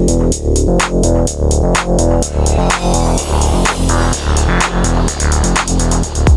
Thank you.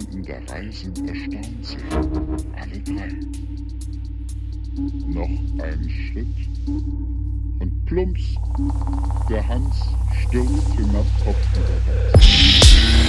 Sind erstaunt sehr, alle drei. Noch ein Schritt und plumps, der Hans stürzt hinab kopfüberwärts.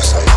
casa.